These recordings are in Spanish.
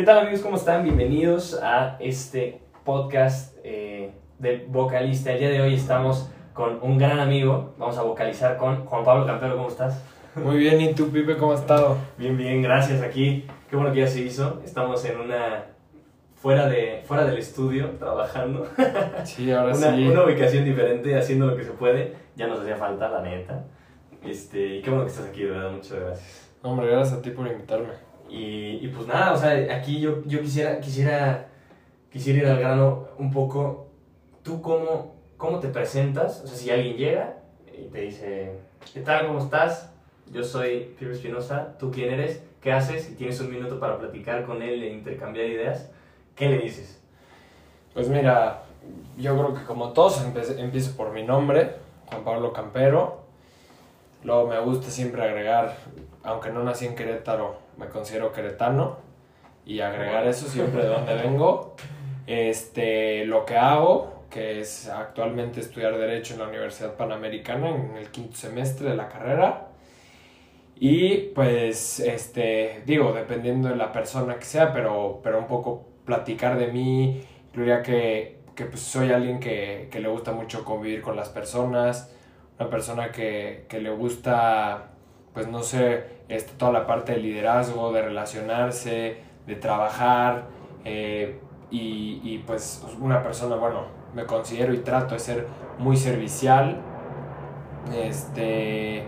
¿Qué tal amigos? ¿Cómo están? Bienvenidos a este podcast eh, de vocalista. El día de hoy estamos con un gran amigo. Vamos a vocalizar con Juan Pablo Campero. ¿Cómo estás? Muy bien, ¿y tú, Pipe, cómo has estado? Bien, bien, gracias. Aquí, qué bueno que ya se hizo. Estamos en una... Fuera, de, fuera del estudio, trabajando. Sí, ahora una, sí. una ubicación diferente, haciendo lo que se puede. Ya nos hacía falta, la neta. Este, y qué bueno que estás aquí, de verdad. Muchas gracias. Hombre, gracias a ti por invitarme. Y, y pues nada, o sea, aquí yo, yo quisiera, quisiera, quisiera ir al grano un poco. ¿Tú cómo, cómo te presentas? O sea, si alguien llega y te dice, ¿qué tal? ¿Cómo estás? Yo soy Pipe Espinosa, ¿tú quién eres? ¿Qué haces? Y tienes un minuto para platicar con él e intercambiar ideas. ¿Qué le dices? Pues mira, yo creo que como todos empiezo por mi nombre, Juan Pablo Campero. Luego me gusta siempre agregar, aunque no nací en Querétaro, me considero queretano. Y agregar eso siempre de donde vengo. Este, lo que hago, que es actualmente estudiar Derecho en la Universidad Panamericana en el quinto semestre de la carrera. Y pues, este, digo, dependiendo de la persona que sea, pero, pero un poco platicar de mí, incluiría que, que pues, soy alguien que, que le gusta mucho convivir con las personas, una persona que, que le gusta, pues no sé, este, toda la parte de liderazgo, de relacionarse, de trabajar, eh, y, y pues una persona, bueno, me considero y trato de ser muy servicial, este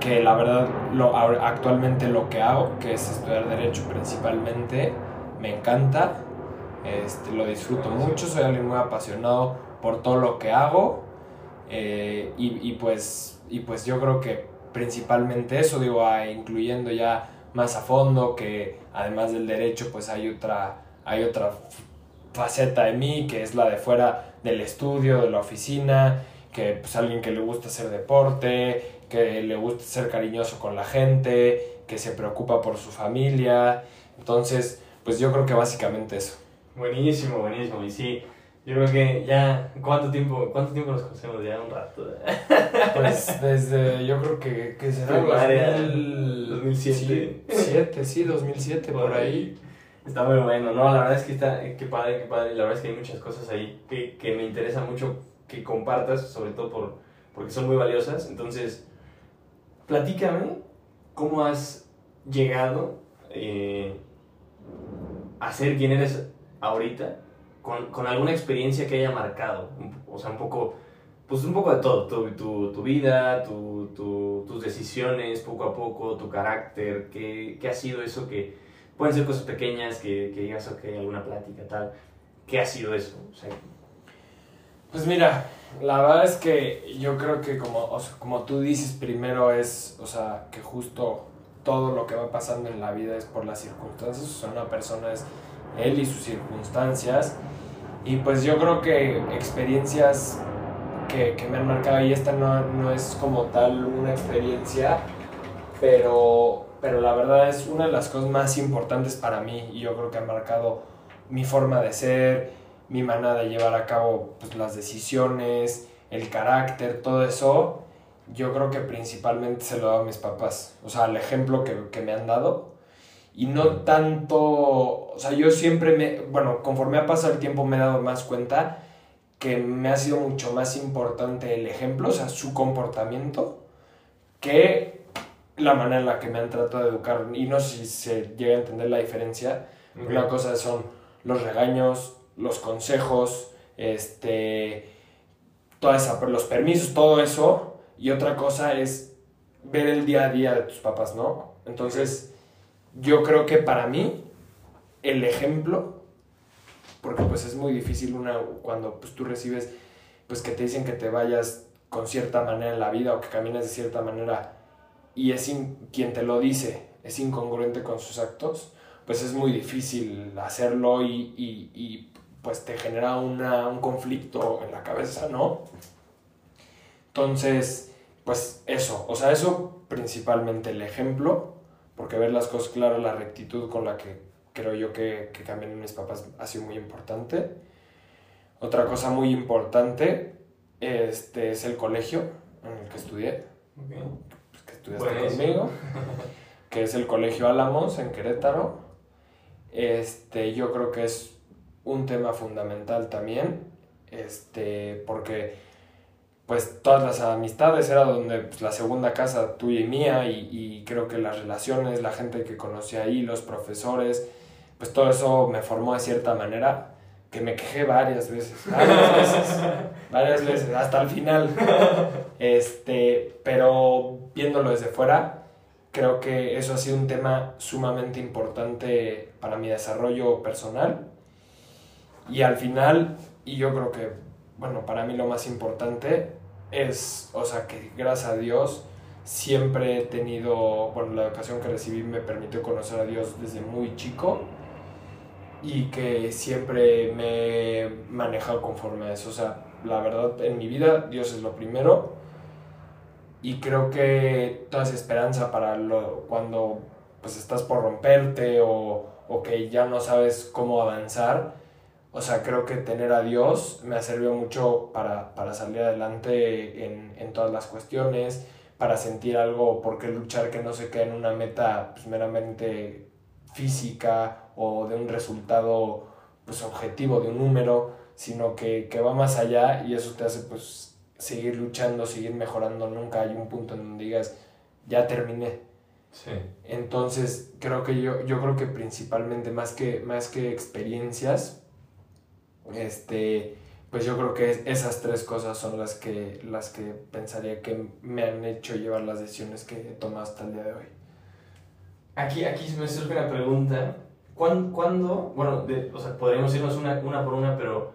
que la verdad lo, actualmente lo que hago, que es estudiar derecho principalmente, me encanta, este, lo disfruto mucho, soy alguien muy apasionado por todo lo que hago eh, y, y pues, y pues yo creo que principalmente eso, digo, ah, incluyendo ya más a fondo que además del derecho pues hay otra, hay otra faceta de mí que es la de fuera del estudio, de la oficina, que pues alguien que le gusta hacer deporte, que le gusta ser cariñoso con la gente, que se preocupa por su familia. Entonces, pues yo creo que básicamente eso. Buenísimo, buenísimo. Y sí, yo creo que ya, ¿cuánto tiempo, cuánto tiempo nos conocemos? Ya un rato. Pues desde, yo creo que, que será Primaria, 2000 2007. Sí, siete, sí, 2007, por ahí. Está muy bueno, ¿no? La verdad es que está, qué padre, qué padre. La verdad es que hay muchas cosas ahí que, que me interesa mucho que compartas, sobre todo por, porque son muy valiosas. Entonces, platícame cómo has llegado eh, a ser quien eres ahorita, con, con alguna experiencia que haya marcado. O sea, un poco, pues un poco de todo, tu, tu, tu vida, tu- tus decisiones, poco a poco, tu carácter, qué, qué ha sido eso que pueden ser cosas pequeñas, que, que digas, ok, alguna plática, tal. ¿Qué ha sido eso? O sea, Pues mira, la verdad es que yo creo que como, o sea, como tú dices, primero es, o sea, que justo todo lo que va pasando en la vida es por las circunstancias, o sea, una persona es él y sus circunstancias, y pues yo creo que experiencias que, que me han marcado, y esta no, no es como tal una experiencia, pero, pero la verdad es una de las cosas más importantes para mí, y yo creo que ha marcado mi forma de ser, mi manera de llevar a cabo pues, las decisiones, el carácter, todo eso, yo creo que principalmente se lo he dado a mis papás. O sea, el ejemplo que, que me han dado. Y no tanto, o sea, yo siempre me, bueno, conforme ha pasado el tiempo me he dado más cuenta que me ha sido mucho más importante el ejemplo, o sea, su comportamiento, que la manera en la que me han tratado de educar. Y no sé si se llega a entender la diferencia. Una cosa son los regaños, los consejos, este, toda esa, los permisos, todo eso. Y otra cosa es ver el día a día de tus papás, ¿no? Entonces, yo creo que para mí, el ejemplo, porque pues es muy difícil una, cuando pues, tú recibes, pues que te dicen que te vayas con cierta manera en la vida o que camines de cierta manera y es quien te lo dice es incongruente con sus actos, pues es muy difícil hacerlo y, y- y, pues te genera una- un conflicto en la cabeza, ¿no? Entonces, pues eso, o sea, eso principalmente el ejemplo, porque ver las cosas claras, la rectitud con la que creo yo que, que cambian mis papás ha sido muy importante. Otra cosa muy importante este, es el colegio en el que estudié, pues, que estudiaste conmigo, que es el Colegio Álamos en Querétaro. este, yo creo que es un tema fundamental también, este, porque pues todas las amistades era donde pues, la segunda casa tuya y mía y, y, creo que las relaciones, la gente que conocí ahí, los profesores, pues todo eso me formó de cierta manera que me quejé varias veces, varias veces, varias veces, hasta el final. Este, pero viéndolo desde fuera, creo que eso ha sido un tema sumamente importante para mi desarrollo personal. Y al final, y yo creo que, bueno, para mí lo más importante es, o sea, que gracias a Dios siempre he tenido, bueno, la educación que recibí me permitió conocer a Dios desde muy chico y que siempre me he manejado conforme a eso. O sea, la verdad, en mi vida Dios es lo primero y creo que toda esa esperanza para lo, cuando pues estás por romperte o, o que ya no sabes cómo avanzar, o sea, creo que tener a Dios me ha servido mucho para, para salir adelante en, en, todas las cuestiones, para sentir algo, por qué luchar que no se quede en una meta pues, meramente física o de un resultado pues, objetivo, de un número, sino que, que va más allá y eso te hace pues seguir luchando, seguir mejorando. Nunca hay un punto en donde digas, ya terminé. Sí. Entonces, creo que yo, yo creo que principalmente, más que, más que experiencias, este, pues yo creo que esas tres cosas son las que, las que pensaría que me han hecho llevar las decisiones que he tomado hasta el día de hoy. Aquí, aquí me surge una pregunta. ¿Cuándo, cuándo bueno, de, o sea, podríamos irnos una, una por una, pero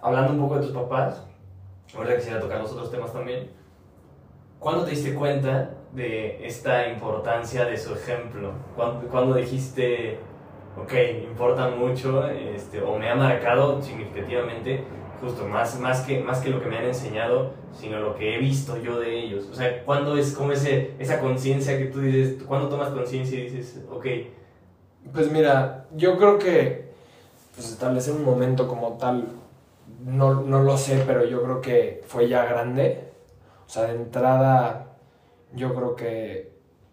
hablando un poco de tus papás, ahora quisiera tocar los otros temas también. ¿Cuándo te diste cuenta de esta importancia de su ejemplo? ¿Cuándo, cuándo dijiste, ok, importa mucho, este, o me ha marcado significativamente, justo más, más, que, más que lo que me han enseñado, sino lo que he visto yo de ellos. O sea, ¿cuándo es como ese, esa conciencia que tú dices, cuándo tomas conciencia y dices, ok? Pues mira, yo creo que pues, establecer un momento como tal, no, no lo sé, pero yo creo que fue ya grande. O sea, de entrada, yo creo que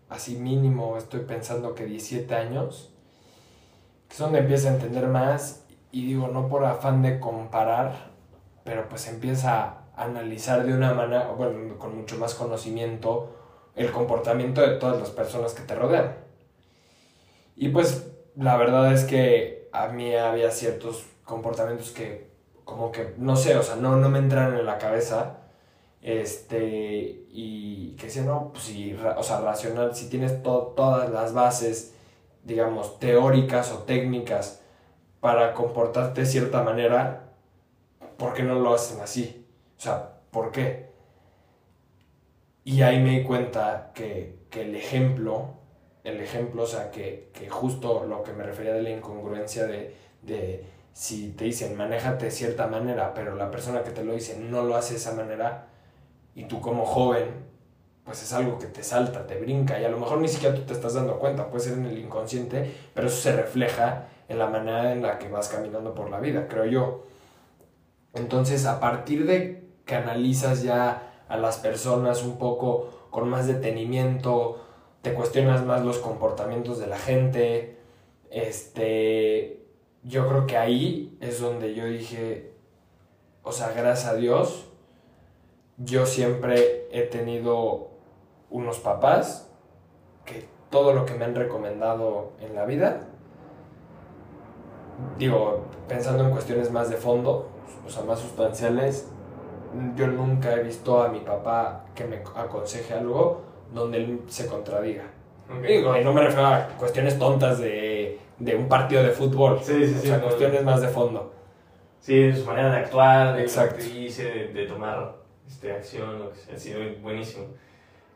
así mínimo estoy pensando que 17 años es donde empieza a entender más y digo, no por afán de comparar, pero pues empieza a analizar de una manera, bueno, con mucho más conocimiento, el comportamiento de todas las personas que te rodean. Y pues la verdad es que a mí había ciertos comportamientos que como que, no sé, o sea, no, no me entran en la cabeza. Este, y que si no, pues si, o sea, racional, si tienes to todas las bases digamos, teóricas o técnicas para comportarte de cierta manera, ¿por qué no lo hacen así? O sea, ¿por qué? Y ahí me di cuenta que, que el ejemplo, el ejemplo, o sea, que, que, justo lo que me refería de la incongruencia de, de si te dicen, manéjate de cierta manera, pero la persona que te lo dice no lo hace de esa manera, y tú como joven pues es algo que te salta, te brinca y a lo mejor ni siquiera tú te estás dando cuenta, puede ser en el inconsciente, pero eso se refleja en la manera en la que vas caminando por la vida, creo yo. Entonces, a partir de que analizas ya a las personas un poco con más detenimiento, te cuestionas más los comportamientos de la gente, este, yo creo que ahí es donde yo dije, o sea, gracias a Dios, yo siempre he tenido unos papás que todo lo que me han recomendado en la vida, digo, pensando en cuestiones más de fondo, o sea, más sustanciales, yo nunca he visto a mi papá que me aconseje algo donde él se contradiga. Okay. Digo, y no me refiero a cuestiones tontas de, de un partido de fútbol, sí, sí, o sea, cuestiones más de fondo. Sí, de su manera de actuar, de Exacto. de, de tomar este, acción, lo que sea, ha sido buenísimo.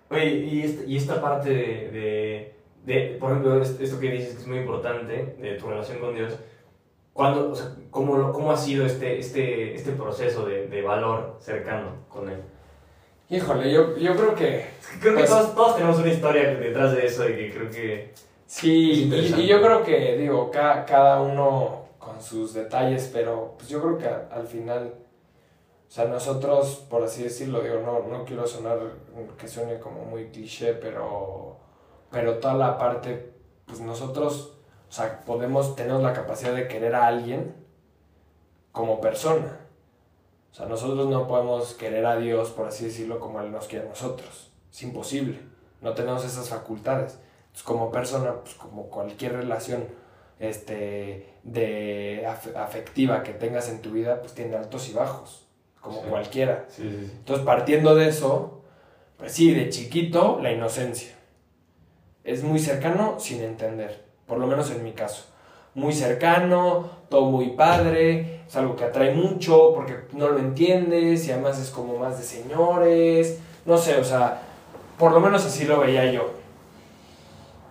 Oye, y esta, y esta parte de, de, de, por ejemplo, esto que dices que es muy importante, de tu relación con Dios, ¿cuándo, o sea, cómo, ¿cómo ha sido este, este, este proceso de, de valor cercano con Él? Híjole, yo, yo creo que... Creo que Pues- todos, todos tenemos una historia detrás de eso y que creo que... Sí, y, y yo creo que, digo, ca- cada uno con sus detalles, pero pues yo creo que al final, o sea, nosotros, por así decirlo, digo, no, no quiero sonar que suene como muy cliché, pero, pero toda la parte, pues nosotros, O sea, podemos, tenemos la capacidad de querer a alguien como persona. O sea, nosotros no podemos querer a Dios, por así decirlo, como Él nos quiere a nosotros. Es imposible. No tenemos esas facultades. Entonces, como persona, pues como cualquier relación este, de afectiva que tengas en tu vida, pues tiene altos y bajos, como cualquiera. Entonces, partiendo de eso, pues sí, de chiquito, la inocencia. Es muy cercano sin entender, por lo menos en mi caso. Muy cercano, todo muy padre, es algo que atrae mucho porque no lo entiendes y además es como más de señores, no sé, o sea, por lo menos así lo veía yo.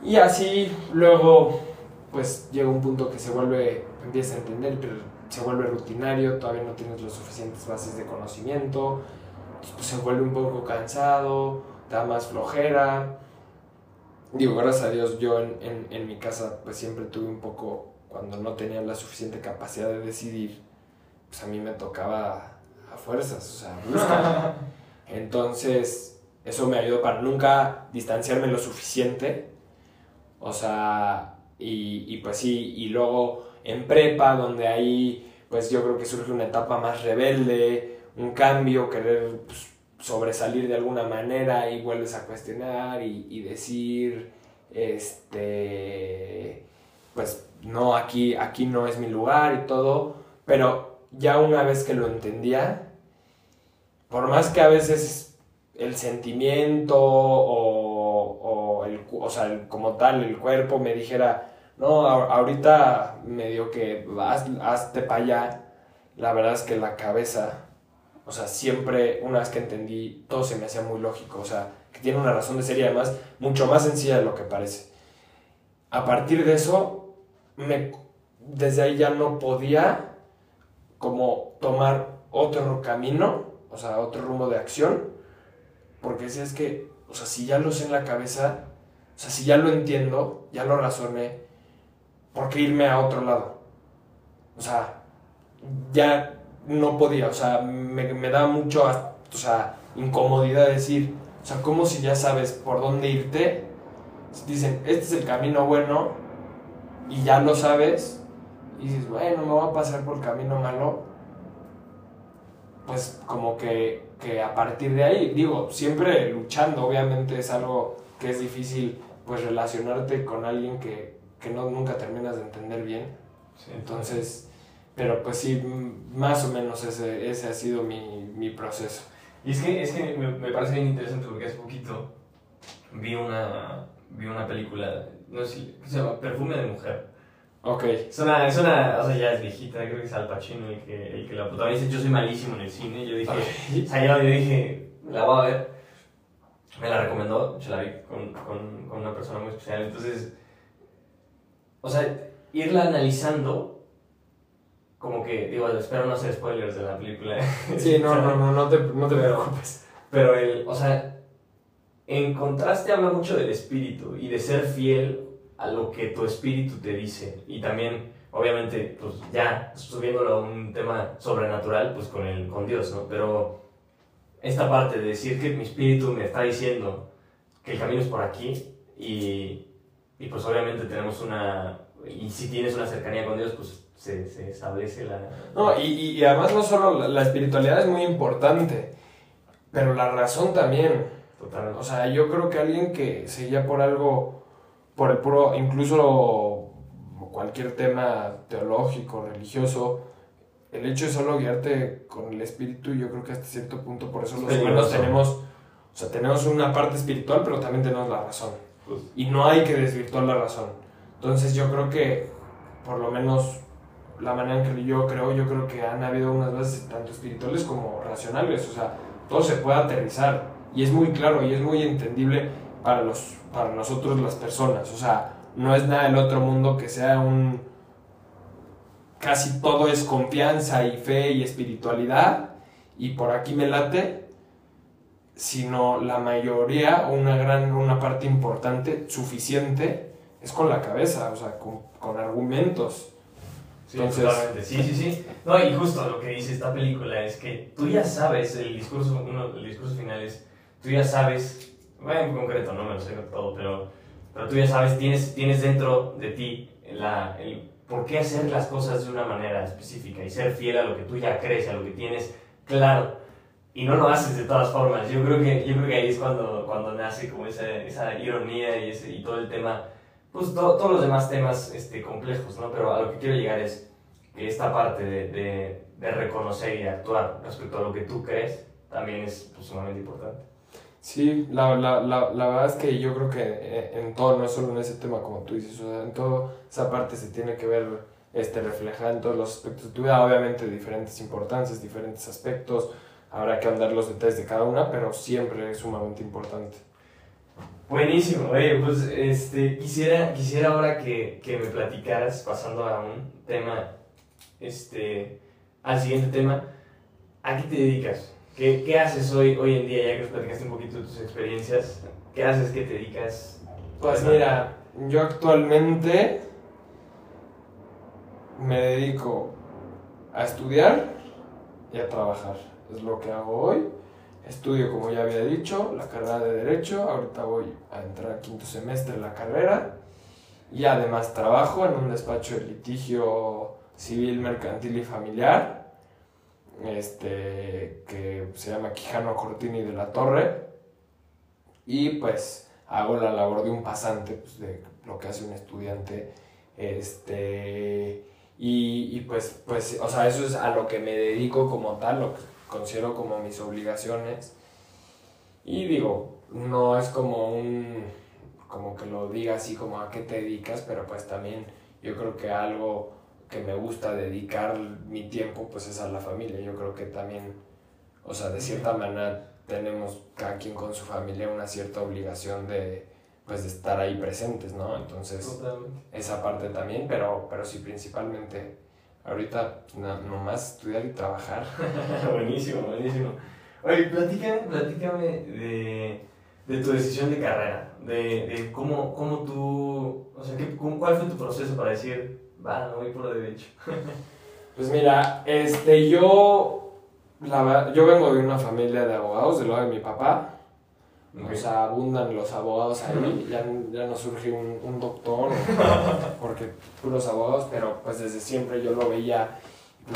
Y así luego pues llega un punto que se vuelve, empieza a entender, pero se vuelve rutinario, todavía no tienes las suficientes bases de conocimiento, pues se vuelve un poco cansado, da más flojera. Digo, gracias a Dios yo en, en, mi casa pues siempre tuve un poco, cuando no tenía la suficiente capacidad de decidir, pues a mí me tocaba a fuerzas, o sea, buscar. Entonces, eso me ayudó para nunca distanciarme lo suficiente. O sea, y, y, pues sí, y luego en prepa, donde ahí pues yo creo que surge una etapa más rebelde, un cambio, querer pues, sobresalir de alguna manera y vuelves a cuestionar y, y, decir, este, pues no, aquí, aquí no es mi lugar y todo, pero ya una vez que lo entendía, por más que a veces el sentimiento o, o, el, o sea, como tal, el cuerpo me dijera, no, ahorita medio que haz, hazte para allá, la verdad es que la cabeza, o sea, siempre, una vez que entendí, todo se me hacía muy lógico, o sea, que tiene una razón de ser y además mucho más sencilla de lo que parece. A partir de eso, me, desde ahí ya no podía como tomar otro camino, o sea, otro rumbo de acción, porque si es que, o sea, si ya lo sé en la cabeza, o sea, si ya lo entiendo, ya lo razoné, ¿por qué irme a otro lado? O sea, ya no podía, o sea, me, da mucho, o sea, incomodidad decir, o sea, como si ya sabes por dónde irte, dicen, este es el camino bueno, y ya lo sabes, y dices, bueno, me voy a pasar por el camino malo, pues como que, que a partir de ahí, digo, siempre luchando, obviamente es algo que es difícil, pues relacionarte con alguien que, que no, nunca terminas de entender bien. Entonces, pero pues sí, más o menos ese, ese ha sido mi, mi proceso. Y es que, es que me, me, parece bien interesante porque hace poquito vi una, vi una película, no sé se llama Perfume de Mujer. Ok. Es una, es una, o sea, ya es viejita, creo que es Al Pacino el que, el que la protagoniza. Yo soy malísimo en el cine, yo dije, o sea, yo, yo, dije, la voy a ver. Me la recomendó, yo la vi con, con, con una persona muy especial, entonces o sea, irla analizando, como que, digo, espero no hacer spoilers de la película. Sí, no, no, no, no te, no te preocupes. Pero el, o sea, en contraste habla mucho del espíritu y de ser fiel a lo que tu espíritu te dice. Y también, obviamente, pues ya subiéndolo a un tema sobrenatural, pues con, el, con Dios, ¿no? Pero esta parte de decir que mi espíritu me está diciendo que el camino es por aquí y y pues obviamente tenemos una, y si tienes una cercanía con Dios, pues se, se establece la... No, y, y, además no solo la, espiritualidad es muy importante, pero la razón también. Total. O sea, yo creo que alguien que se guía por algo, por el puro, incluso cualquier tema teológico, religioso, el hecho de solo guiarte con el espíritu, yo creo que hasta cierto punto, por eso los humanos tenemos, o sea, tenemos una parte espiritual, pero también tenemos la razón. Y no hay que desvirtuar la razón. Entonces yo creo que, por lo menos la manera en que yo creo, yo creo que han habido unas bases tanto espirituales como racionales. O sea, todo se puede aterrizar. Y es muy claro y es muy entendible para, los, para nosotros las personas. O sea, no es nada del otro mundo que sea un... Casi todo es confianza y fe y espiritualidad. Y por aquí me late sino la mayoría, una gran, una parte importante, suficiente, es con la cabeza, o sea, con, con argumentos. Sí, Entonces, Sí, sí, sí. No, y justo lo que dice esta película es que tú ya sabes, el discurso, uno, el discurso final es, tú ya sabes, bueno, en concreto, no me lo sé todo, pero, pero tú ya sabes, tienes, tienes dentro de ti la, el por qué hacer las cosas de una manera específica y ser fiel a lo que tú ya crees, a lo que tienes claro. Y no lo haces de todas formas. Yo creo que, yo creo que ahí es cuando, cuando nace como esa, esa ironía y, ese, y todo el tema, pues todos los demás temas este, complejos, ¿no? Pero a lo que quiero llegar es que esta parte de, de, de reconocer y actuar respecto a lo que tú crees también es pues, sumamente importante. Sí, la, la, la, la, verdad es que yo creo que eh, en todo, no es solo en ese tema como tú dices, o sea, en toda esa parte se tiene que ver este, reflejada en todos los aspectos de tu vida, obviamente diferentes importancias, diferentes aspectos, habrá que andar los detalles de cada una, pero siempre es sumamente importante. Buenísimo, oye, pues este, quisiera, quisiera ahora que, que me platicaras, pasando a un tema, este, al siguiente tema, ¿a qué te dedicas? ¿Qué, ¿Qué, haces hoy, hoy en día, ya que nos platicaste un poquito de tus experiencias? ¿Qué haces? ¿Qué te dedicas? Pues mira, yo actualmente me dedico a estudiar y a trabajar. Es lo que hago hoy. Estudio, como ya había dicho, la carrera de Derecho. Ahorita voy a entrar a quinto semestre en la carrera. Y además trabajo en un despacho de litigio civil, mercantil y familiar este, que se llama Quijano Cortini de la Torre. Y pues hago la labor de un pasante, pues, de lo que hace un estudiante. Este, y, y, pues, pues, o sea, eso es a lo que me dedico como tal, lo que considero como mis obligaciones. Y digo, no es como un, como que lo diga así como a qué te dedicas, pero pues también yo creo que algo que me gusta dedicar mi tiempo pues es a la familia. Yo creo que también, o sea, de cierta manera tenemos cada quien con su familia una cierta obligación de pues de estar ahí presentes, ¿no? Entonces, esa parte también, pero, pero sí principalmente ahorita no, nomás estudiar y trabajar. buenísimo, buenísimo. Oye, platícame, platícame de, de tu decisión de carrera, de, de cómo, cómo tú, o sea, ¿qué, ¿cuál fue tu proceso para decir, Va, no voy por derecho. pues mira, este, yo, la, yo vengo de una familia de abogados, del lado de mi papá. O sea, abundan los abogados ahí, ya, ya no surge un, un doctor, porque puros abogados, pero pues desde siempre yo lo veía,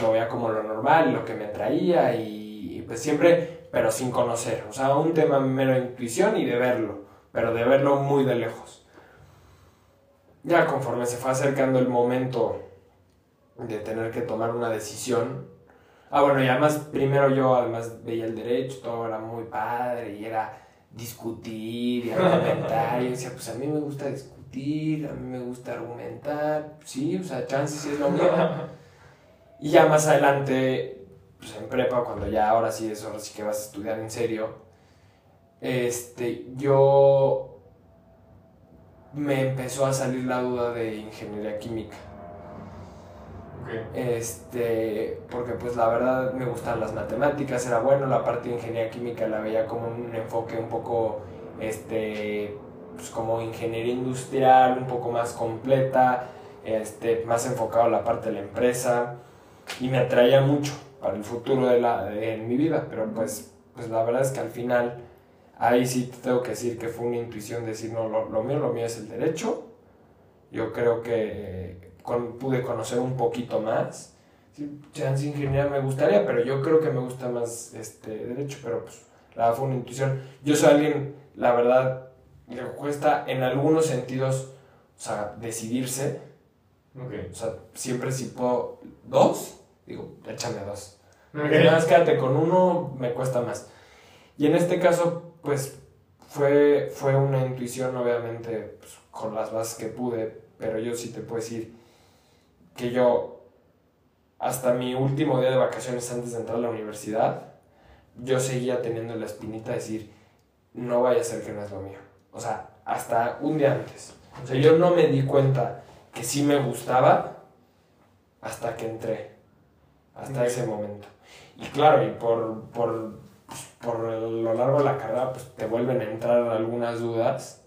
lo veía como lo normal, lo que me traía y, y pues siempre, pero sin conocer, o sea, un tema mero intuición y de verlo, pero de verlo muy de lejos. Ya conforme se fue acercando el momento de tener que tomar una decisión, ah bueno, y además primero yo además veía el derecho, todo era muy padre y era discutir y argumentar, y decía, pues a mí me gusta discutir, a mí me gusta argumentar, sí, o sea, chances sí es lo mío. Y ya más adelante, pues en prepa, cuando ya ahora sí es, ahora sí que vas a estudiar en serio, este, yo me empezó a salir la duda de ingeniería química. Este, porque pues la verdad me gustan las matemáticas, era bueno, la parte de ingeniería química la veía como un enfoque un poco, este, pues como ingeniería industrial, un poco más completa, este, más enfocado a la parte de la empresa y me atraía mucho para el futuro de, la, de mi vida, pero pues, pues la verdad es que al final ahí sí te tengo que decir que fue una intuición decir, no, lo, mío, lo mío es el derecho. Yo creo que pude conocer un poquito más. Sí, chance ingeniería me gustaría, pero yo creo que me gusta más este derecho, pero pues la fue una intuición. Yo soy alguien, la verdad, le cuesta en algunos sentidos, o sea, decidirse. O sea, siempre si puedo dos, digo, échame dos. Okay. Nada más quédate con uno, me cuesta más. Y en este caso, pues fue, fue una intuición, obviamente, pues, con las bases que pude, pero yo sí te puedo decir que yo, hasta mi último día de vacaciones antes de entrar a la universidad, yo seguía teniendo la espinita de decir, no vaya a ser que no es lo mío. O sea, hasta un día antes. O sea, yo no me di cuenta que sí me gustaba hasta que entré, hasta ese momento. Y claro, y por, por por lo largo de la carrera pues te vuelven a entrar algunas dudas.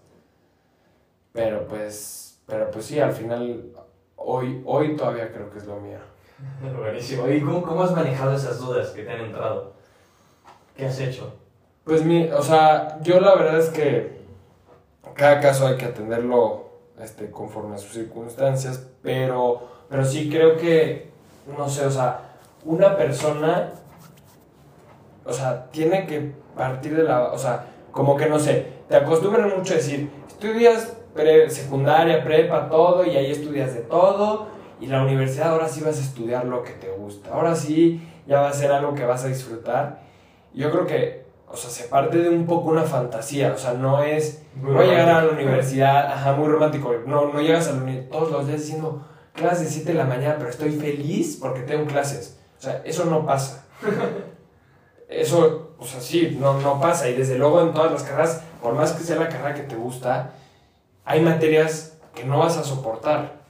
Pero pues, pero pues sí, al final, hoy, hoy todavía creo que es lo mío. Buenísimo. ¿Y cómo, cómo, has manejado esas dudas que te han entrado? ¿Qué has hecho? Pues mi, o sea, yo la verdad es que cada caso hay que atenderlo este, conforme a sus circunstancias, pero, pero sí creo que, no sé, o sea, una persona, o sea, tiene que partir de la, o sea, como que no sé, te acostumbran mucho a decir, estudias pre, secundaria, prepa, todo, y ahí estudias de todo, y la universidad ahora sí vas a estudiar lo que te gusta, ahora sí ya va a ser algo que vas a disfrutar. Yo creo que, o sea, se parte de un poco una fantasía, o sea, no es, voy a llegar a la universidad, ajá, muy romántico, no, no llegas a la universidad todos los días diciendo clases de 7 de la mañana, pero estoy feliz porque tengo clases. O sea, eso no pasa. Eso, o sea, sí, no, no pasa. Y desde luego en todas las carreras, por más que sea la carrera que te gusta, hay materias que no vas a soportar.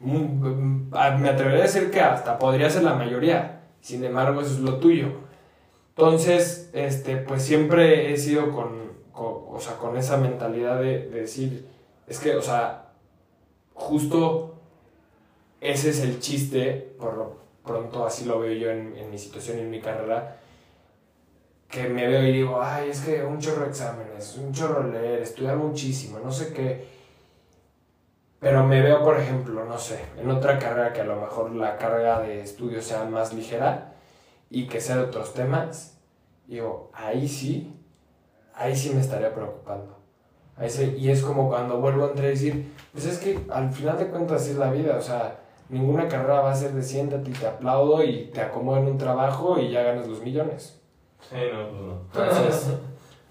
Mm, Me atrevería a decir que hasta podría ser la mayoría. Sin embargo, eso es lo tuyo. Entonces, este, pues siempre he sido con, o sea, con esa mentalidad de, de decir, es que, o sea, justo ese es el chiste, por lo pronto así lo veo yo en, en mi situación y en mi carrera, que me veo y digo, ay, es que un chorro de exámenes, un chorro leer, estudiar muchísimo, no sé qué. Pero me veo, por ejemplo, no sé, en otra carrera que a lo mejor la carga de estudio sea más ligera y que sea de otros temas, digo, ahí sí, ahí sí me estaría preocupando. Ahí sí, y es como cuando vuelvo a entrar y decir, pues es que al final de cuentas es la vida, o sea, ninguna carrera va a ser de siéntate y te aplaudo y te acomodo en un trabajo y ya ganas los millones. Sí, no, pues no. Entonces,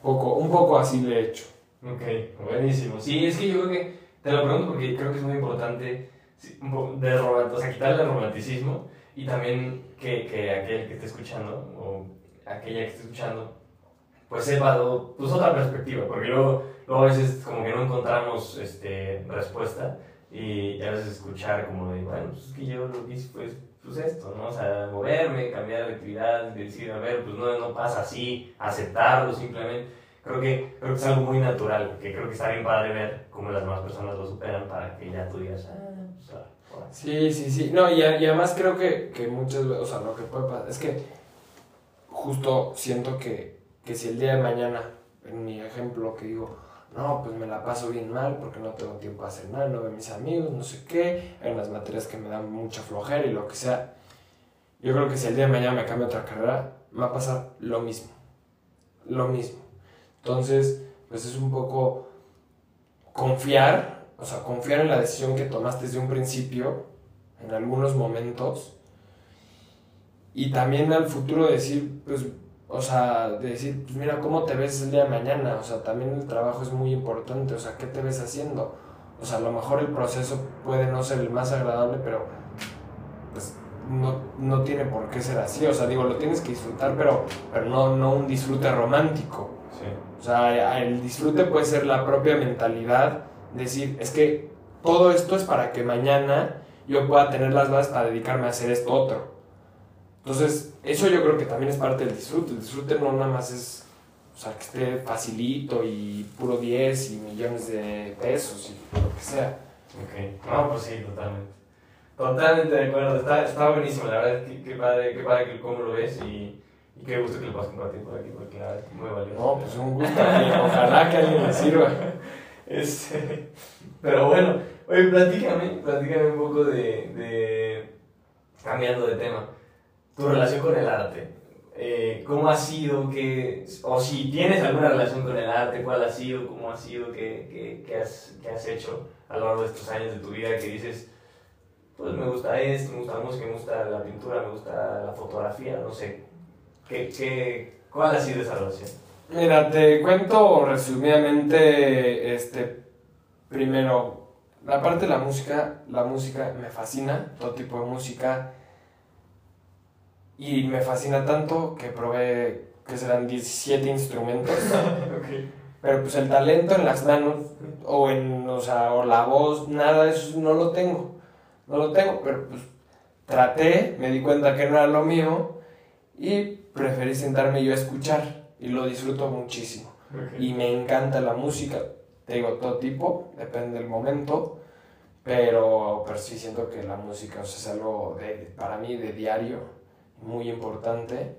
poco, un poco así le he hecho. Ok, buenísimo. Sí, es que yo creo que, te lo pregunto porque creo que es muy importante sí, un poco de romant- o sea, quitarle el romanticismo y también que, que aquel que esté escuchando o aquella que esté escuchando pues sepa pues otra perspectiva, porque luego, luego a veces como que no encontramos este, respuesta y a veces escuchar como de, bueno, pues es que yo lo que hice pues, pues esto, ¿no? O sea, moverme, cambiar de actividad, decir, a ver, pues no, no pasa así, aceptarlo simplemente. Creo que, creo que es algo muy natural, que creo que está bien padre ver cómo las demás personas lo superan para que ya tú digas, ah, pues sí". Sí, sí. No, y además creo que, que muchas veces, o sea, lo que puede pasar es que justo siento que, que si el día de mañana, en mi ejemplo que digo, no, pues me la paso bien mal porque no tengo tiempo a nada, no veo a mis amigos, no sé qué, hay unas materias que me dan mucha flojera y lo que sea. Yo creo que si el día de mañana me cambio otra carrera, me va a pasar lo mismo. Lo mismo. Entonces, pues es un poco confiar, o sea, confiar en la decisión que tomaste desde un principio, en algunos momentos, y también al futuro decir, pues, o sea, de decir, pues mira, ¿cómo te ves el día de mañana? O sea, también el trabajo es muy importante, o sea, ¿qué te ves haciendo? O sea, a lo mejor el proceso puede no ser el más agradable, pero pues no, no tiene por qué ser así, o sea, digo, lo tienes que disfrutar, pero, pero no, no un disfrute romántico. Sí. O sea, el disfrute puede ser la propia mentalidad, decir, es que todo esto es para que mañana yo pueda tener las bases para dedicarme a hacer esto otro. Entonces, eso yo creo que también es parte del disfrute. El disfrute no nada más es, o sea, que esté facilito y puro 10 y millones de pesos y lo que sea. Ok, no, pues sí, totalmente. Totalmente de acuerdo, está, está buenísimo, la verdad, qué, qué padre, qué padre que cómo lo ves y, y qué gusto que lo puedas compartir por aquí, porque la verdad es muy valioso. No, pues un gusto. Ojalá que alguien le sirva. Este, pero bueno, oye, platícame, platícame un poco de, de, cambiando de tema, tu relación con el arte. Eh, ¿Cómo ha sido que, o si tienes alguna relación con el arte, cuál ha sido, cómo ha sido, qué, qué, qué has, qué has hecho a lo largo de estos años de tu vida que dices, pues me gusta esto, me gusta la música, me gusta la pintura, me gusta la fotografía, no sé, ¿qué, qué, ¿cuál ha sido esa relación? Mira, te cuento resumidamente, este, primero, la parte de la música, la música me fascina, todo tipo de música, y me fascina tanto que probé que serán 17 instrumentos, pero pues el talento en las manos, o en, o sea, o la voz, nada de eso no lo tengo, no lo tengo, pero pues traté, me di cuenta que no era lo mío, y preferí sentarme yo a escuchar, y lo disfruto muchísimo. Y me encanta la música. Te digo, todo tipo, depende del momento, pero, pero sí siento que la música o sea, es algo de, para mí de diario, muy importante.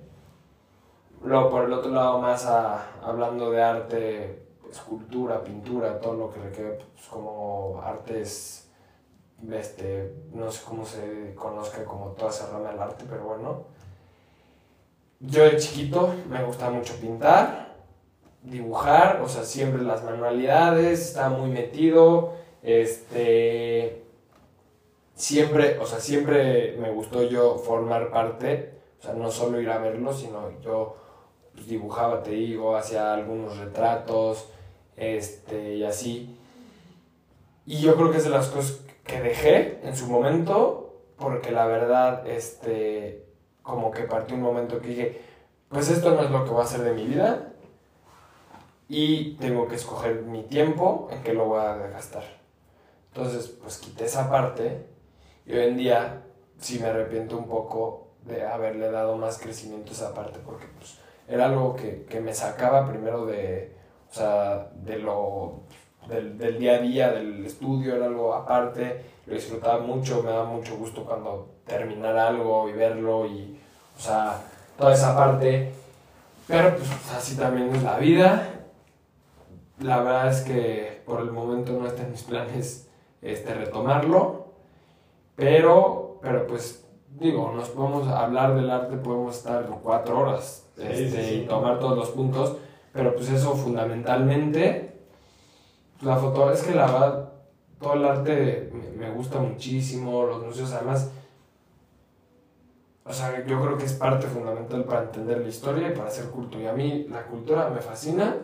Luego, por el otro lado, más hablando de arte, escultura, pintura, todo lo que requiere pues, como artes, este, no sé cómo se conozca como toda esa rama del arte, pero bueno. Yo de chiquito me gusta mucho pintar, dibujar, o sea, siempre las manualidades, estaba muy metido, este, siempre, o sea, siempre me gustó yo formar parte, o sea, no solo ir a verlo, sino yo pues, dibujaba, te digo, hacía algunos retratos, este, y así. Y yo creo que es de las cosas que dejé en su momento, porque la verdad, este, como que partió un momento que dije, pues esto no es lo que voy a hacer de mi vida, y tengo que escoger mi tiempo en que lo voy a gastar. Entonces, pues quité esa parte, y hoy en día sí me arrepiento un poco de haberle dado más crecimiento a esa parte, porque pues era algo que, que me sacaba primero de, o sea, de lo, del, del, día a día, del estudio, era algo aparte, lo disfrutaba mucho, me daba mucho gusto cuando terminara algo y verlo y, o sea, toda esa parte, pero pues así también es la vida. La verdad es que por el momento no está en mis planes este, retomarlo, pero, pero pues digo, nos podemos hablar del arte, podemos estar cuatro horas este, sí, sí, sí. y tomar todos los puntos, pero pues eso fundamentalmente, la foto, es que la verdad, todo el arte me, me gusta muchísimo, los museos además, o sea, yo creo que es parte fundamental para entender la historia y para hacer cultura. Y a mí la cultura me fascina,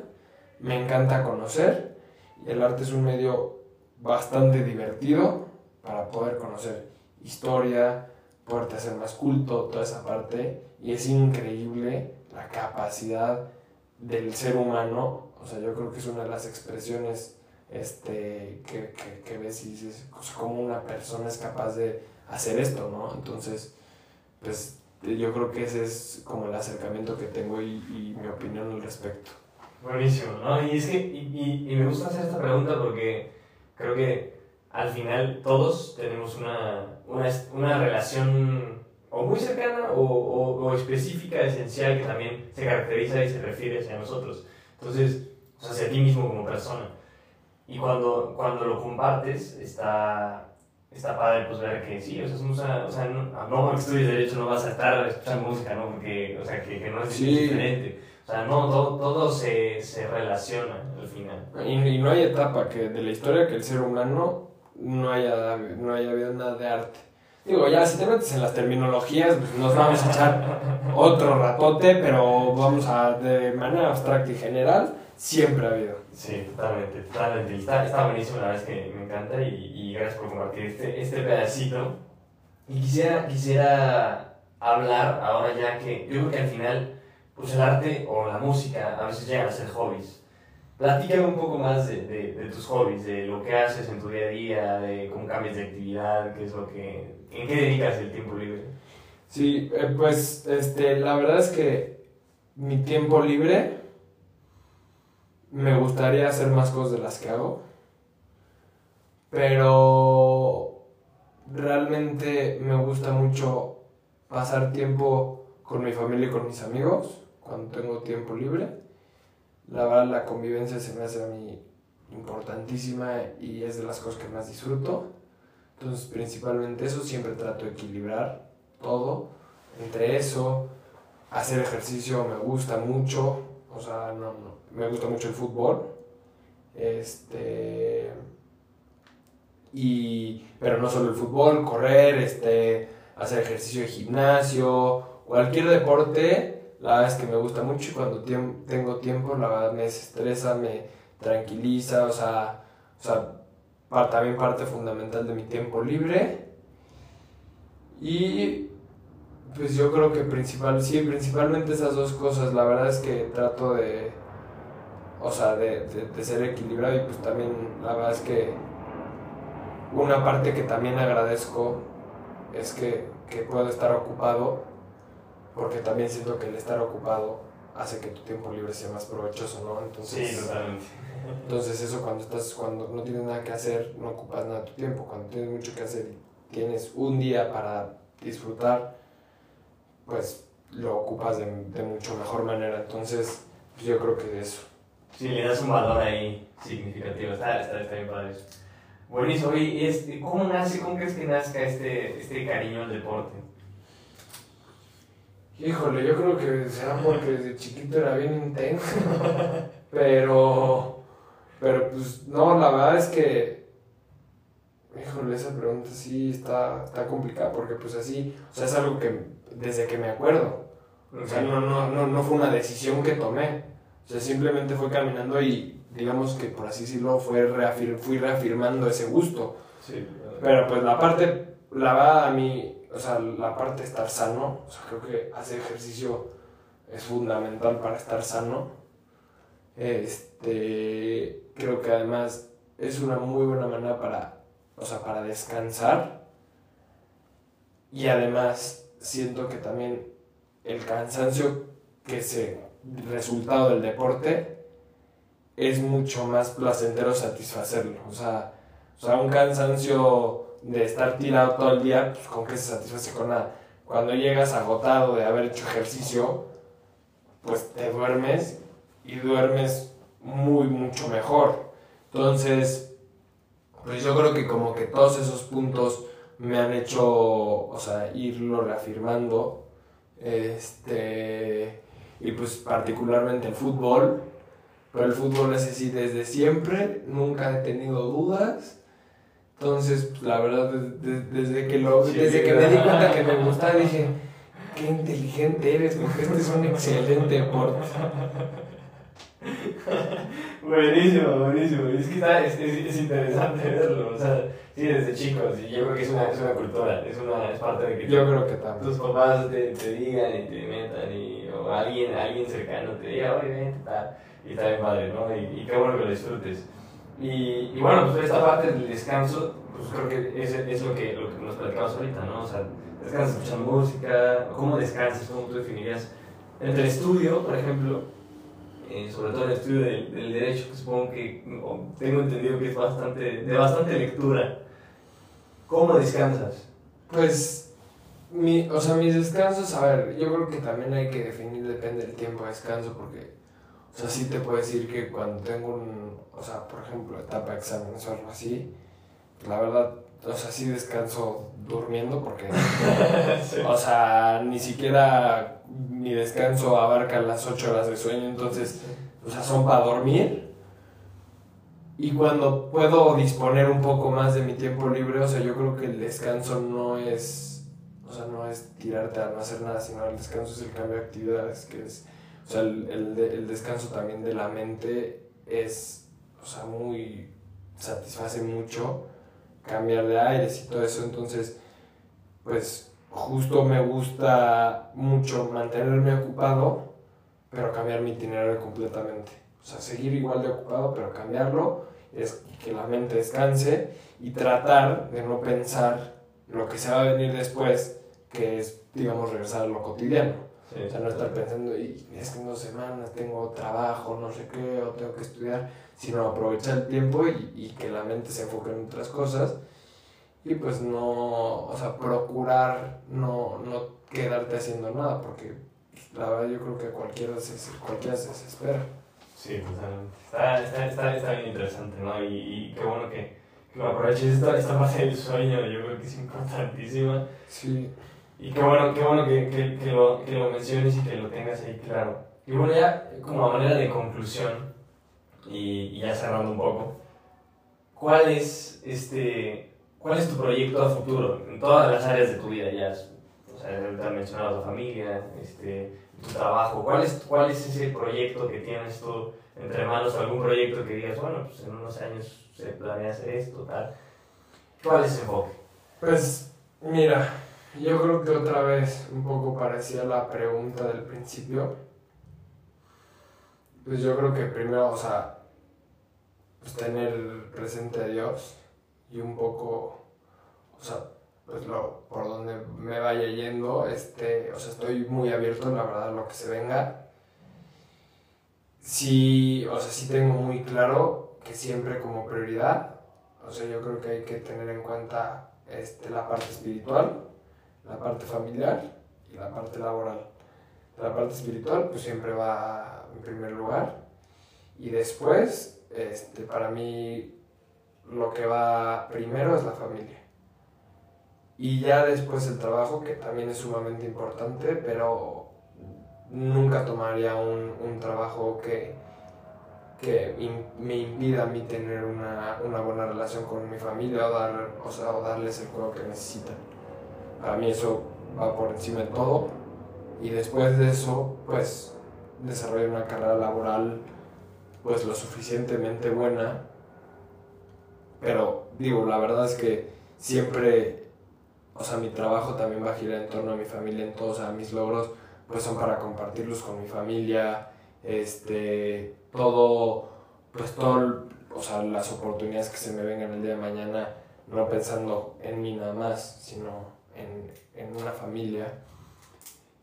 me encanta conocer, y el arte es un medio bastante divertido para poder conocer historia, poderte hacer más culto, toda esa parte, y es increíble la capacidad del ser humano, o sea, yo creo que es una de las expresiones este, que, que, que ves y dices, o cómo una persona es capaz de hacer esto, ¿no? Entonces, pues yo creo que ese es como el acercamiento que tengo y, y mi opinión al respecto. Buenísimo, ¿no? Y es que, y, y, y me gusta hacer esta pregunta porque creo que al final todos tenemos una, una, una relación o muy cercana o, o, o, específica, esencial, que también se caracteriza y se refiere hacia nosotros. Entonces, o sea, hacia ti mismo como persona. Y cuando, cuando lo compartes, está, está padre pues ver que sí, o sea, somos una, o sea, no, no porque estudies Derecho no vas a estar escuchando música, ¿no? Porque, o sea, que, que no es Sí. diferente. O sea, no, todo, todo se, se relaciona al final. Y, y no hay etapa que de la historia que el ser humano no haya, no haya habido nada de arte. Digo, ya si te metes en las terminologías, pues nos vamos a echar otro ratote, pero vamos a, de manera abstracta y general, siempre ha habido. Sí, totalmente, totalmente. Está, está buenísimo, la verdad es que me encanta y, y gracias por compartir este, este pedacito. Y quisiera, quisiera hablar ahora ya que yo creo que al final, pues el arte o la música a veces llegan a ser hobbies. Platícame un poco más de, de, de, tus hobbies, de lo que haces en tu día a día, de cómo cambias de actividad, qué es lo que, en qué dedicas el tiempo libre. Sí, eh, pues este, la verdad es que mi tiempo libre me gustaría hacer más cosas de las que hago, pero realmente me gusta mucho pasar tiempo con mi familia y con mis amigos cuando tengo tiempo libre. La verdad la convivencia se me hace a mí importantísima y es de las cosas que más disfruto. Entonces principalmente eso siempre trato de equilibrar todo. Entre eso, hacer ejercicio me gusta mucho, o sea, no, no, me gusta mucho el fútbol. Este y pero no solo el fútbol, correr, este hacer ejercicio de gimnasio, cualquier deporte, la verdad es que me gusta mucho y cuando tengo tiempo, la verdad me desestresa, me tranquiliza, o sea, o sea también parte fundamental de mi tiempo libre. Y pues yo creo que principal, sí, principalmente esas dos cosas, la verdad es que trato de, o sea, de, de ser equilibrado y pues también la verdad es que una parte que también agradezco es que, que puedo estar ocupado, porque también siento que el estar ocupado hace que tu tiempo libre sea más provechoso, ¿no? Entonces, Sí, totalmente. entonces eso cuando estás, cuando no tienes nada que hacer, no ocupas nada de tu tiempo. Cuando tienes mucho que hacer y tienes un día para disfrutar, pues lo ocupas de, de mucho mejor manera. Entonces, pues yo creo que eso. Sí, le das un valor ahí significativo. Está, está, está bien padre. Buenísimo. Y este, ¿cómo nace, cómo crees que nazca este, este cariño al deporte? Híjole, yo creo que será porque desde chiquito era bien intenso. pero, pero pues no, la verdad es que, híjole, esa pregunta sí está, está complicada porque pues así, o sea, es algo que desde que me acuerdo. O sea, no, no, no, no fue una decisión que tomé. O sea, simplemente fue caminando y digamos que por así decirlo fue reafir fui reafirmando ese gusto. Sí. Pero pues la parte, la verdad a mí, o sea, la parte de estar sano, o sea, creo que hacer ejercicio es fundamental para estar sano. Este, creo que además es una muy buena manera para, o sea, para descansar. Y además siento que también el cansancio que es el resultado del deporte es mucho más placentero satisfacerlo. O sea, o sea, un cansancio de estar tirado todo el día, pues con qué se satisface con nada. Cuando llegas agotado de haber hecho ejercicio, pues te duermes y duermes muy, mucho mejor. Entonces, pues yo creo que como que todos esos puntos me han hecho, o sea, irlo reafirmando. Este, y pues particularmente el fútbol. Pero el fútbol es así desde siempre, nunca he tenido dudas. Entonces, pues, la verdad, desde, desde que, lo, Sí, desde que me di cuenta que me gustaba, dije, qué inteligente eres, porque este es un excelente deporte. Buenísimo, buenísimo. Es que está, es, es, es interesante verlo. O sea, sí, desde chicos. Y yo creo que es una, es una cultura. Es, una, es parte de que Yo creo que también. tus papás te, te digan y te metan. Y, o alguien, alguien cercano te diga, oye, vente, tal. Y está bien padre, ¿no? Y, y qué bueno que lo disfrutes. Y, y bueno, pues esta parte del descanso, pues creo que es, es lo, que, lo que nos platicamos ahorita, ¿no? O sea, descansas escuchando música. ¿Cómo descansas? ¿Cómo tú definirías? Entre estudio, por ejemplo, eh, sobre todo el estudio del, del derecho, que supongo que tengo entendido que es bastante, de bastante lectura. ¿Cómo descansas? Pues, mi, o sea, mis descansos, a ver, yo creo que también hay que definir, depende del tiempo de descanso, porque, o sea, sí te puedo decir que cuando tengo un, o sea, por ejemplo, etapa de exámenes o algo así, la verdad, o sea, sí descanso durmiendo, porque, o sea, ni siquiera mi descanso abarca las 8 horas de sueño, entonces, o sea, son para dormir. Y cuando puedo disponer un poco más de mi tiempo libre, o sea, yo creo que el descanso no es, o sea, no es tirarte a no hacer nada, sino el descanso es el cambio de actividades, que es, o sea, el, el, el descanso también de la mente es, o sea, muy, satisface mucho cambiar de aires y todo eso, entonces, pues, justo me gusta mucho mantenerme ocupado, pero cambiar mi itinerario completamente. O sea, seguir igual de ocupado, pero cambiarlo es que la mente descanse y tratar de no pensar lo que se va a venir después, que es, digamos, regresar a lo cotidiano. Sí, O sea, no estar pensando, y es que en dos semanas tengo trabajo, no sé qué, o tengo que estudiar, sino aprovechar el tiempo y, y que la mente se enfoque en otras cosas. Y pues no, o sea, procurar no, no quedarte haciendo nada, porque pues, la verdad yo creo que cualquiera se, cualquiera se desespera. Sí, totalmente. Está, está, está, está bien interesante, ¿no? Y, y qué bueno que, que aproveches esta, esta parte del sueño, yo creo que es importantísima. Sí, Y qué bueno, qué bueno que, que, que, lo, que lo menciones y que lo tengas ahí claro. Y bueno, ya como a manera de conclusión, y, y ya cerrando un poco, ¿cuál es, este, ¿cuál es tu proyecto a futuro en todas las áreas de tu vida? Ya, o sea, te mencionado tu familia, este, tu trabajo. ¿Cuál es, ¿Cuál es ese proyecto que tienes tú entre manos? ¿Algún proyecto que digas, bueno, pues en unos años se planea hacer esto, tal? ¿Cuál es ese enfoque? Pues mira, yo creo que otra vez un poco parecía la pregunta del principio. Pues yo creo que primero, o sea, pues tener presente a Dios y un poco, o sea, pues lo, por donde me vaya yendo, este, o sea, estoy muy abierto, la verdad, a lo que se venga. Sí, o sea, sí tengo muy claro que siempre como prioridad, o sea, yo creo que hay que tener en cuenta este, la parte espiritual, la parte familiar y la parte laboral. La parte espiritual pues siempre va en primer lugar Y después, este, para mí, lo que va primero es la familia. Y ya después el trabajo, que también es sumamente importante, pero nunca tomaría un, un trabajo que, que me impida a mí tener una, una buena relación con mi familia o, dar, o, sea, o darles el juego que necesitan. Para mí eso va por encima de todo. Y después de eso, pues desarrollar una carrera laboral pues lo suficientemente buena. Pero digo, la verdad es que siempre, o sea, mi trabajo también va a girar en torno a mi familia, en todos, o sea, mis logros pues son para compartirlos con mi familia, este, todo, pues todo, o sea, las oportunidades que se me vengan el día de mañana, no pensando en mí nada más, sino en, en una familia.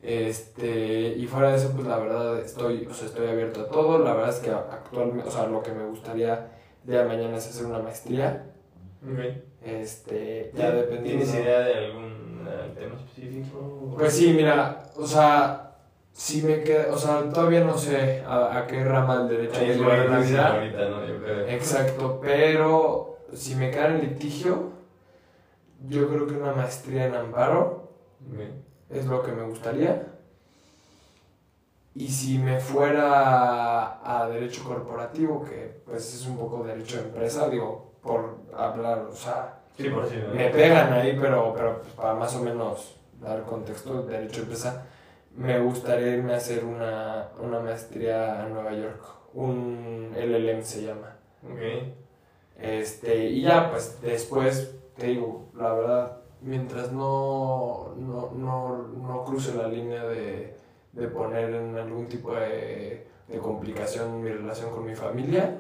Este, y fuera de eso, pues la verdad estoy, o sea, estoy abierto a todo. La verdad es que actualmente, o sea, lo que me gustaría el día de mañana es hacer una maestría. Este, ya dependiendo. ¿Tienes idea de algún eh, tema específico? Pues sí, mira, o sea, si me queda, o sea, todavía no sé a, a qué rama del derecho Ahí me es lo voy a que dicen encaminar. ahorita, ¿no? Yo creo. Exacto, pero si me queda en litigio, yo creo que una maestría en amparo es lo que me gustaría. Y si me fuera a derecho corporativo, que pues es un poco derecho de empresa, digo, por hablar, o sea, Sí, por sí. ¿no? me pegan ahí, pero, pero pues, para más o menos dar contexto, derecho de empresa, me gustaría irme a hacer una, una maestría a Nueva York, un LLM se llama. Este, y ya, pues después, te digo, la verdad, mientras no, no, no, no cruce la línea de, de poner en algún tipo de, de complicación mi relación con mi familia,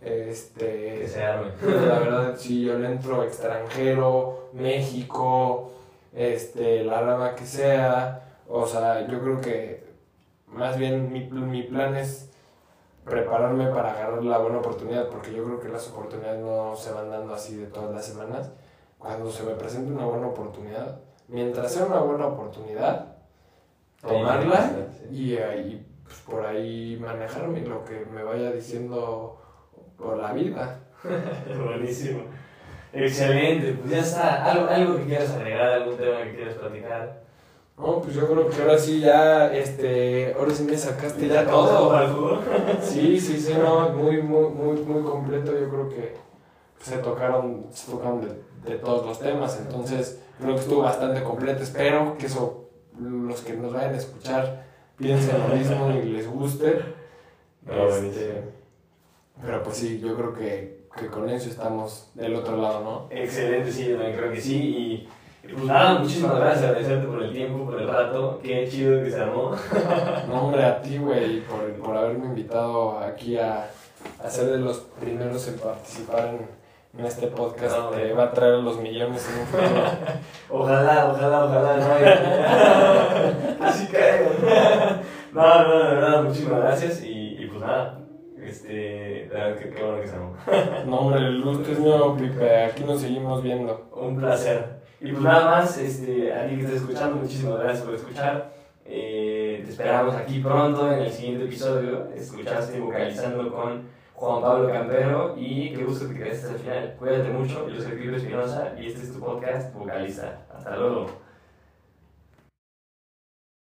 Que este, se arme. la verdad, si yo le entro extranjero, México, este, la rama que sea, o sea, yo creo que más bien mi, mi plan es prepararme para agarrar la buena oportunidad, porque yo creo que las oportunidades no se van dando así de todas las semanas. Cuando se me presente una buena oportunidad, mientras sea una buena oportunidad, tomarla y ahí, pues, por ahí manejarme lo que me vaya diciendo por la vida. Buenísimo. Excelente, pues ya está. ¿Algo, algo que quieras agregar, algún tema que quieras platicar? No, pues yo creo que ahora sí ya, este, ahora sí me sacaste ya todo. Sí, sí, sí, no, muy, muy, muy, muy completo. Yo creo que se tocaron, se tocaron de, de todos los temas, entonces creo que estuvo bastante completo. Espero que eso, los que nos vayan a escuchar piensen lo mismo y les guste. No, Este, pero pues sí, yo creo que, que con eso estamos del otro lado, ¿no? Excelente, sí, creo que sí. Y, y pues nada, muchísimas gracias, agradecerte por el tiempo, por el rato. Qué chido que se armó. No, hombre, a ti, güey, por, por haberme invitado aquí a, a ser de los primeros en participar en, en este podcast No, va a traer los millones en un futuro. Ojalá, ojalá, ojalá, no. Así caigo. No, no, de verdad, muchísimas gracias. Y, y pues nada, este, que qué bueno que se armó. No, hombre, el gusto es mío, Pipe. Aquí nos seguimos viendo. Un placer. Y pues nada más, este, a ti que estés escuchando, muchísimas gracias por escuchar. Eh, te esperamos aquí pronto en el siguiente episodio. Escuchaste vocalizando con Juan Pablo Campero y qué gusto que te quedaste hasta el final. Cuídate mucho, yo soy Pipe Espinosa y este es tu podcast Vocaliza. Hasta luego.